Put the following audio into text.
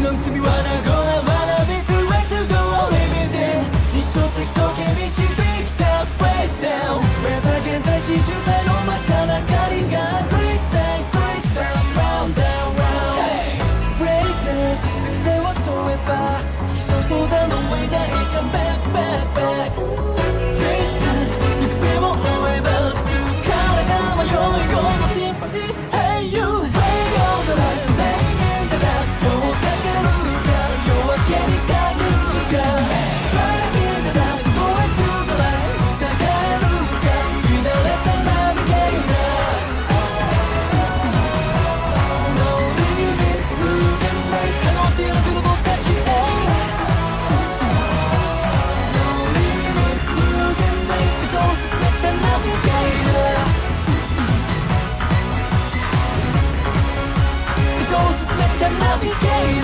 non ti I go everything